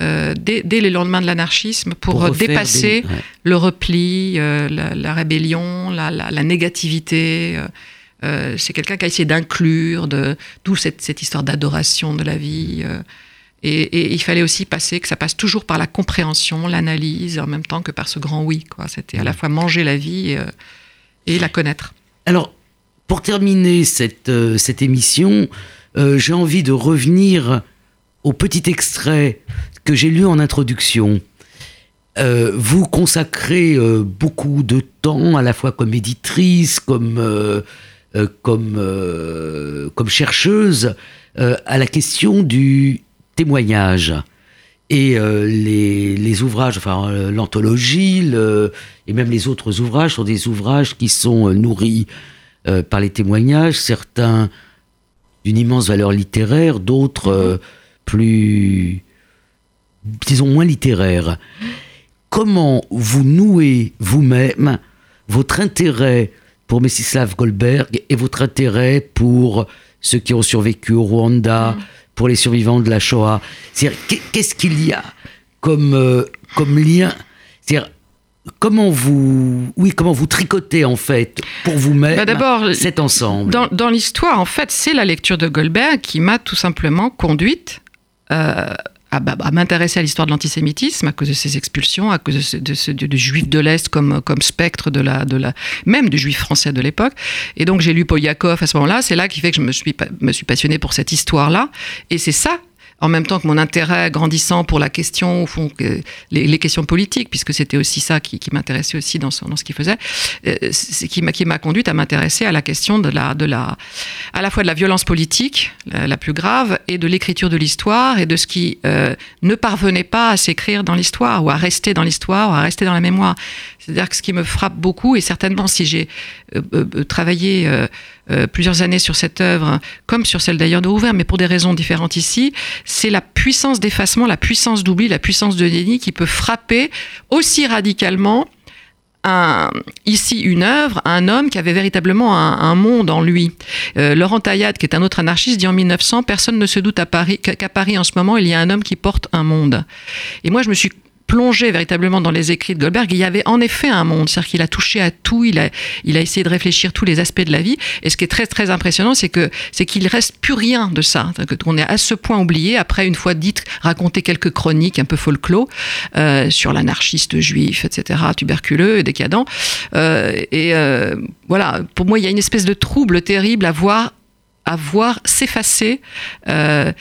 euh, dès, les lendemains de l'anarchisme, pour, dépasser le repli, euh, la, rébellion, la, négativité. c'est quelqu'un qui a essayé d'inclure, d'où cette, cette, histoire d'adoration de la vie. Et, et, il fallait aussi passer, que ça passe toujours par la compréhension, l'analyse, en même temps que par ce grand oui. C'était à la fois manger la vie et la connaître. Alors, pour terminer cette, euh, émission, euh, j'ai envie de revenir au petit extrait que j'ai lu en introduction. Euh, vous consacrez beaucoup de temps, à la fois comme éditrice, comme chercheuse, à la question du témoignage. Et les, les, ouvrages, enfin l'anthologie, et même les autres ouvrages sont des ouvrages qui sont euh, nourris euh, par les témoignages, certains d'une immense valeur littéraire, d'autres euh, plus, disons, moins littéraires. Comment vous nouez vous-même votre intérêt pour Messislav Goldberg et votre intérêt pour ceux qui ont survécu au Rwanda, pour les survivants de la Shoah. Qu'est-ce qu'il y a comme, comme lien? Comment vous, oui, comment vous tricotez en fait pour vous-même bah, cet ensemble? Dans, dans l'histoire, en fait, c'est la lecture de Goldberg qui m'a tout simplement conduite euh, bah, à, m'intéresser à l'histoire de l'antisémitisme à cause de ces expulsions, à cause de, ce, de, juifs de l'Est comme, comme spectre de la, de la, même du juif français de l'époque. Et donc j'ai lu Paul Yakov à ce moment-là. C'est là qui fait que je me suis, me suis passionné pour cette histoire-là. Et c'est ça en même temps que mon intérêt grandissant pour la question, au fond, les, questions politiques, puisque c'était aussi ça qui, m'intéressait aussi dans, ce, qu'il faisait, euh, c'est qui m'a qui conduite à m'intéresser à la question de la à la fois de la violence politique la, plus grave et de l'écriture de l'histoire et de ce qui euh, ne parvenait pas à s'écrire dans l'histoire ou à rester dans l'histoire ou à rester dans la mémoire. C'est-à-dire que ce qui me frappe beaucoup, et certainement si j'ai euh, travaillé plusieurs années sur cette œuvre, comme sur celle d'ailleurs de Rouvert, mais pour des raisons différentes ici, c'est la puissance d'effacement, la puissance d'oubli, la puissance de déni qui peut frapper aussi radicalement ici une œuvre, un homme qui avait véritablement un, monde en lui. Euh, Laurent Taillade, qui est un autre anarchiste, dit en 1900, personne ne se doute à Paris qu'à Paris en ce moment, il y a un homme qui porte un monde. Et moi, je me suis plongé véritablement dans les écrits de Goldberg, il y avait en effet un monde, c'est-à-dire qu'il a touché à tout, il a, il a essayé de réfléchir tous les aspects de la vie. Et ce qui est très très impressionnant, c'est que c'est qu'il reste plus rien de ça, qu'on est à ce point oublié après une fois dites raconter quelques chroniques un peu folklore euh, sur l'anarchiste juif, etc., tuberculeux, décadent. Euh, et euh, voilà, pour moi, il y a une espèce de trouble terrible à voir à voir s'effacer euh,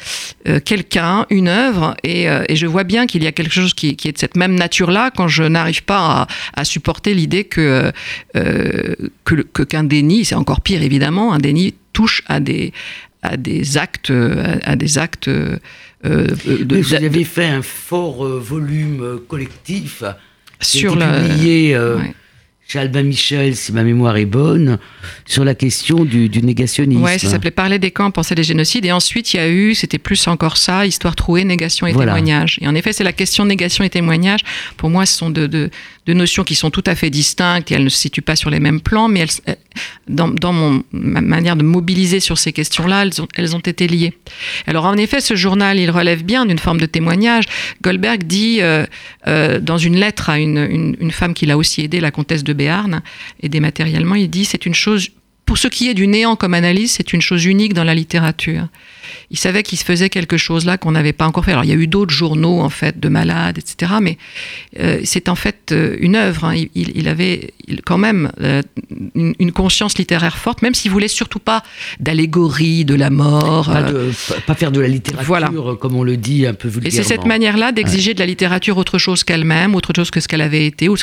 euh, quelqu'un, une œuvre, et, euh, et, je vois bien qu'il y a quelque chose qui, qui, est de cette même nature-là quand je n'arrive pas à, à supporter l'idée que que qu'un déni, c'est encore pire évidemment, un déni touche à des à des actes, à, des actes. de, vous avez fait un fort volume collectif sur le publié chez Albin Michel, si ma mémoire est bonne, sur la question du, négationnisme. Oui, ça s'appelait Parler des camps, penser des génocides. Et ensuite, il y a eu, c'était plus encore ça, Histoire trouée, négation et témoignage. Et en effet, c'est la question négation et témoignage. Pour moi, ce sont de, de, de, notions qui sont tout à fait distinctes et elles ne se situent pas sur les mêmes plans, mais elles, dans, dans mon, ma manière de mobiliser sur ces questions-là, elles ont, elles ont été liées. Alors, en effet, ce journal, il relève bien d'une forme de témoignage. Goldberg dit, euh, euh, dans une lettre à une, une, une femme qu'il a aussi aidée, la comtesse de Béarn, et dématériellement, il dit c'est une chose, pour ce qui est du néant comme analyse, c'est une chose unique dans la littérature il savait qu'il se faisait quelque chose là qu'on n'avait pas encore fait. Alors il y a eu d'autres journaux en fait de malades, etc. Mais euh, c'est en fait euh, une œuvre. Hein. Il, avait quand même euh, une, conscience littéraire forte, même s'il voulait surtout pas d'allégorie de la mort. Pas, faire de la littérature comme on le dit un peu vulgairement. Et c'est cette manière-là d'exiger de la littérature autre chose qu'elle-même, autre chose que ce qu'elle avait été, ou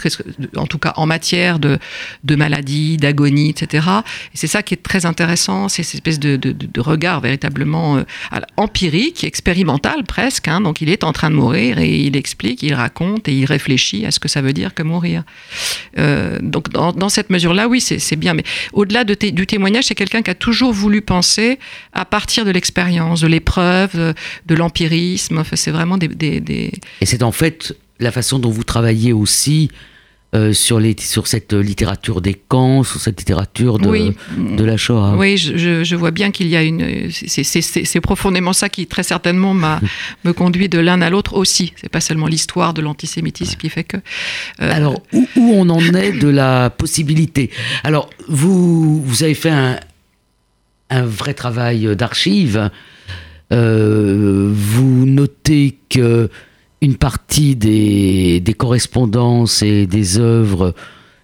en tout cas en matière de, de maladie, d'agonie, etc. Et c'est ça qui est très intéressant, c'est cette espèce de, de regard véritablement euh, empirique, expérimental presque. Hein. donc il est en train de mourir et il explique, il raconte et il réfléchit à ce que ça veut dire que mourir. Euh, donc dans, cette mesure-là, oui, c'est bien. Mais au-delà de du témoignage, c'est quelqu'un qui a toujours voulu penser à partir de l'expérience, de l'épreuve, de, l'empirisme. Enfin, c'est vraiment des... Et c'est en fait la façon dont vous travaillez aussi euh, sur, les, sur cette littérature des camps, sur cette littérature de, de la Shoah. Oui, je, je vois bien qu'il y a une. C'est profondément ça qui, très certainement, m'a me conduit de l'un à l'autre aussi. C'est pas seulement l'histoire de l'antisémitisme qui fait que. Euh, Alors, où, où, on en est de la possibilité? Alors, vous, vous avez fait un, un vrai travail d'archives. Euh, vous notez que une partie des, des, correspondances et des œuvres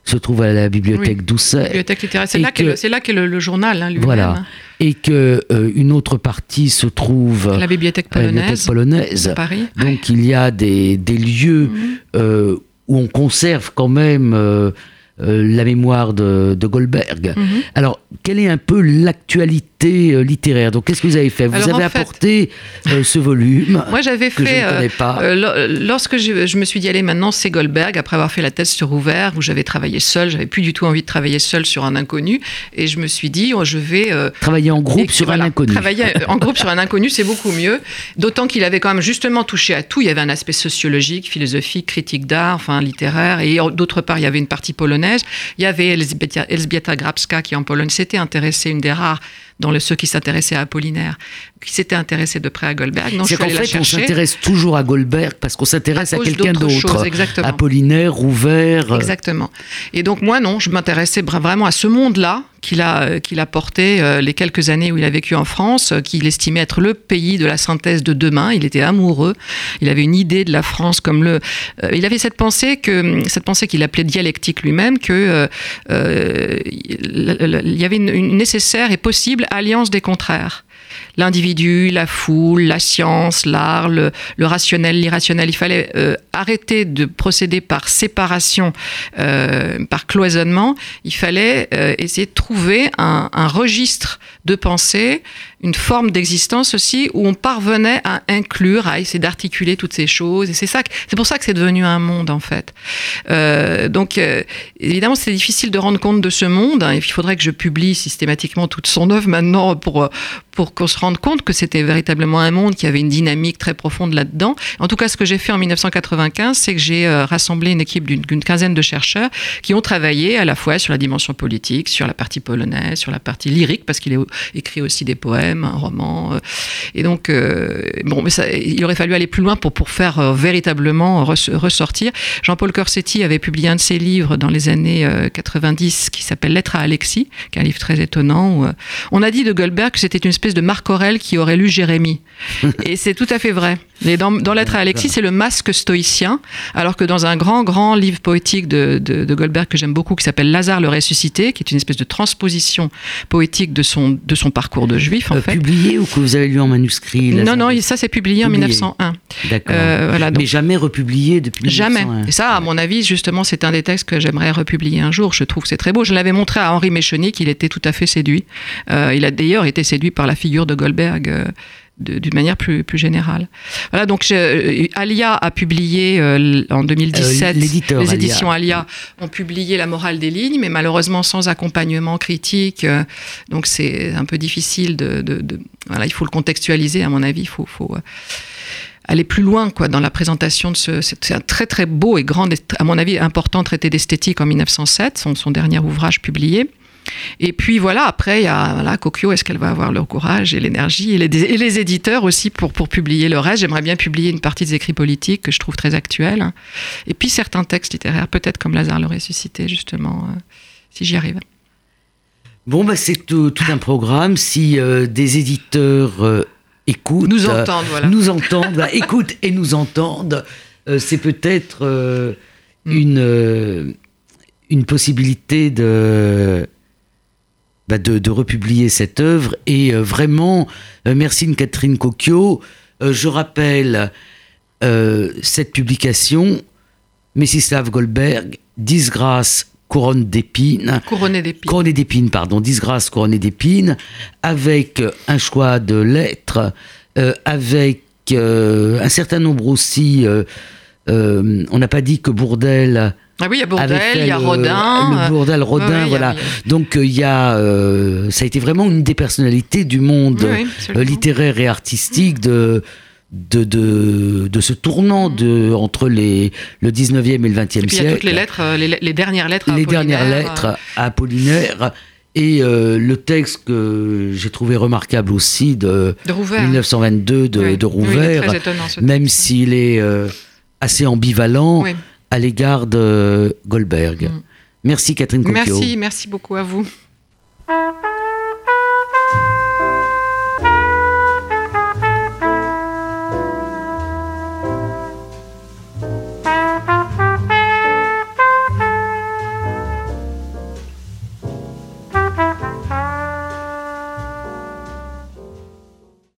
se trouve à la bibliothèque oui, Doucet. Bibliothèque littéraire, c'est là qu'est le, le, journal hein. Voilà. Et que euh, une autre partie se trouve à la bibliothèque polonaise, polonaise. À Paris. Donc il y a des, des lieux -hmm. euh, où on conserve quand même euh, euh, la mémoire de, de Goldberg. -hmm. Alors, quelle est un peu l'actualité euh, littéraire Donc, qu'est-ce que vous avez fait? Vous Alors, avez apporté fait, euh, ce volume. Moi, j'avais fait. Je ne connais pas. lorsque je, je, me suis dit, allez, maintenant, c'est Goldberg, après avoir fait la thèse sur Ouvert, où j'avais travaillé seul, j'avais plus du tout envie de travailler seul sur un inconnu. Et je me suis dit, oh, je vais. travailler en groupe sur voilà, un inconnu. Travailler en groupe sur un inconnu, c'est beaucoup mieux. D'autant qu'il avait quand même justement touché à tout. Il y avait un aspect sociologique, philosophique, critique d'art, enfin littéraire. Et d'autre part, il y avait une partie polonaise. Il y avait Elzbieta, Elzbieta Grabska qui en Pologne s'était intéressée, une des rares dans le, ceux qui s'intéressaient à Apollinaire, qui s'étaient intéressés de près à Goldberg. C'est qu'en fait, on s'intéresse toujours à Goldberg parce qu'on s'intéresse à, à quelqu'un d'autre. Apollinaire, ouvert. Exactement. Et donc, moi, non, je m'intéressais vraiment à ce monde-là qu'il a, qu'il a porté euh, les quelques années où il a vécu en France, euh, qu'il estimait être le pays de la synthèse de demain. Il était amoureux. Il avait une idée de la France comme le. Euh, il avait cette pensée que cette pensée qu'il appelait dialectique lui-même, que euh, il y avait une nécessaire et possible alliance des contraires l'individu, la foule, la science, l'art, le, rationnel, l'irrationnel. Il fallait euh, arrêter de procéder par séparation, euh, par cloisonnement. Il fallait euh, essayer de trouver un, registre de pensée, une forme d'existence aussi où on parvenait à inclure, à essayer d'articuler toutes ces choses. Et c'est ça, c'est pour ça que c'est devenu un monde en fait. Euh, donc euh, évidemment, c'est difficile de rendre compte de ce monde. Hein, et il faudrait que je publie systématiquement toute son œuvre maintenant pour pour qu'on se rende compte que c'était véritablement un monde qui avait une dynamique très profonde là-dedans. En tout cas, ce que j'ai fait en 1995, c'est que j'ai euh, rassemblé une équipe d'une quinzaine de chercheurs qui ont travaillé à la fois sur la dimension politique, sur la partie polonaise, sur la partie lyrique, parce qu'il écrit aussi des poèmes, un roman. Euh. et donc, euh, bon, mais ça, il aurait fallu aller plus loin pour, pour faire véritablement ressortir. Jean-Paul Corsetti avait publié un de ses livres dans les années 90 qui s'appelle Lettre à Alexis, qui est un livre très étonnant. Où, on a dit de Goldberg que c'était une espèce de Marc Aurel qui aurait lu Jérémie. Et c'est tout à fait vrai. Et dans, dans Lettre à Alexis, c'est le masque stoïcien, alors que dans un grand, grand livre poétique de, de, Goldberg que j'aime beaucoup, qui s'appelle Lazare le ressuscité, qui est une espèce de transposition poétique de son, de son parcours de juif, en euh, fait. Publié ou que vous avez lu en manuscrit Non, non, ça c'est publié, en 1901. D'accord. Euh, voilà, Mais jamais republié depuis Jamais. Et ça, à mon avis, justement, c'est un des textes que j'aimerais republier un jour. Je trouve que c'est très beau. Je l'avais montré à Henri Méchonnier, qu'il était tout à fait séduit. Euh, il a d'ailleurs été séduit par la figure de Goldberg d'une manière plus, plus générale. Voilà, donc Alia a publié euh, en 2017, euh, les éditions Alia. ont publié La morale des lignes, mais malheureusement sans accompagnement critique. Euh, donc c'est un peu difficile de, de, Voilà, il faut le contextualiser, à mon avis, il faut, faut aller plus loin quoi dans la présentation de ce c'est un très très beau et grand à mon avis important traité d'esthétique en 1907 son, son dernier ouvrage publié et puis voilà, après, il y a voilà, Kokyo, est-ce qu'elle va avoir le courage et l'énergie et les, éditeurs aussi pour, pour publier le reste? J'aimerais bien publier une partie des écrits politiques que je trouve très actuels. Et puis certains textes littéraires, peut-être comme Lazare le ressuscité, justement, euh, si j'y arrive. Bon, bah, c'est tout, un programme. Si euh, des éditeurs euh, écoutent, nous entendent, voilà. Nous entendent, bah, écoutent et nous entendent, c'est peut-être mm. une, une possibilité de bah, de, republier cette œuvre. Et euh, vraiment, euh, merci Catherine Cocchio. Euh, je rappelle cette publication, Messislav Goldberg, Disgrâce couronne d'épines. Couronné d'épines. D'épines, pardon. Disgrâce couronnée d'épines, avec un choix de lettres, avec un certain nombre aussi. on n'a pas dit que Bourdel ah oui, il y a Bourdel, il y a Rodin. Le Bourdel, Rodin, voilà. Donc euh, il y a, euh, ça a été vraiment une des personnalités du monde euh, littéraire et artistique de, de, de, de, ce tournant de, entre les, le 19e et le 20e siècle. Il y a toutes les lettres, les, dernières lettres Les dernières lettres à Apollinaire. Et le texte que j'ai trouvé remarquable aussi de, 1922 de, de Rouvert, même s'il est assez ambivalent, à l'égard de Goldberg. Mm. Merci Catherine Copio. Merci, merci beaucoup à vous.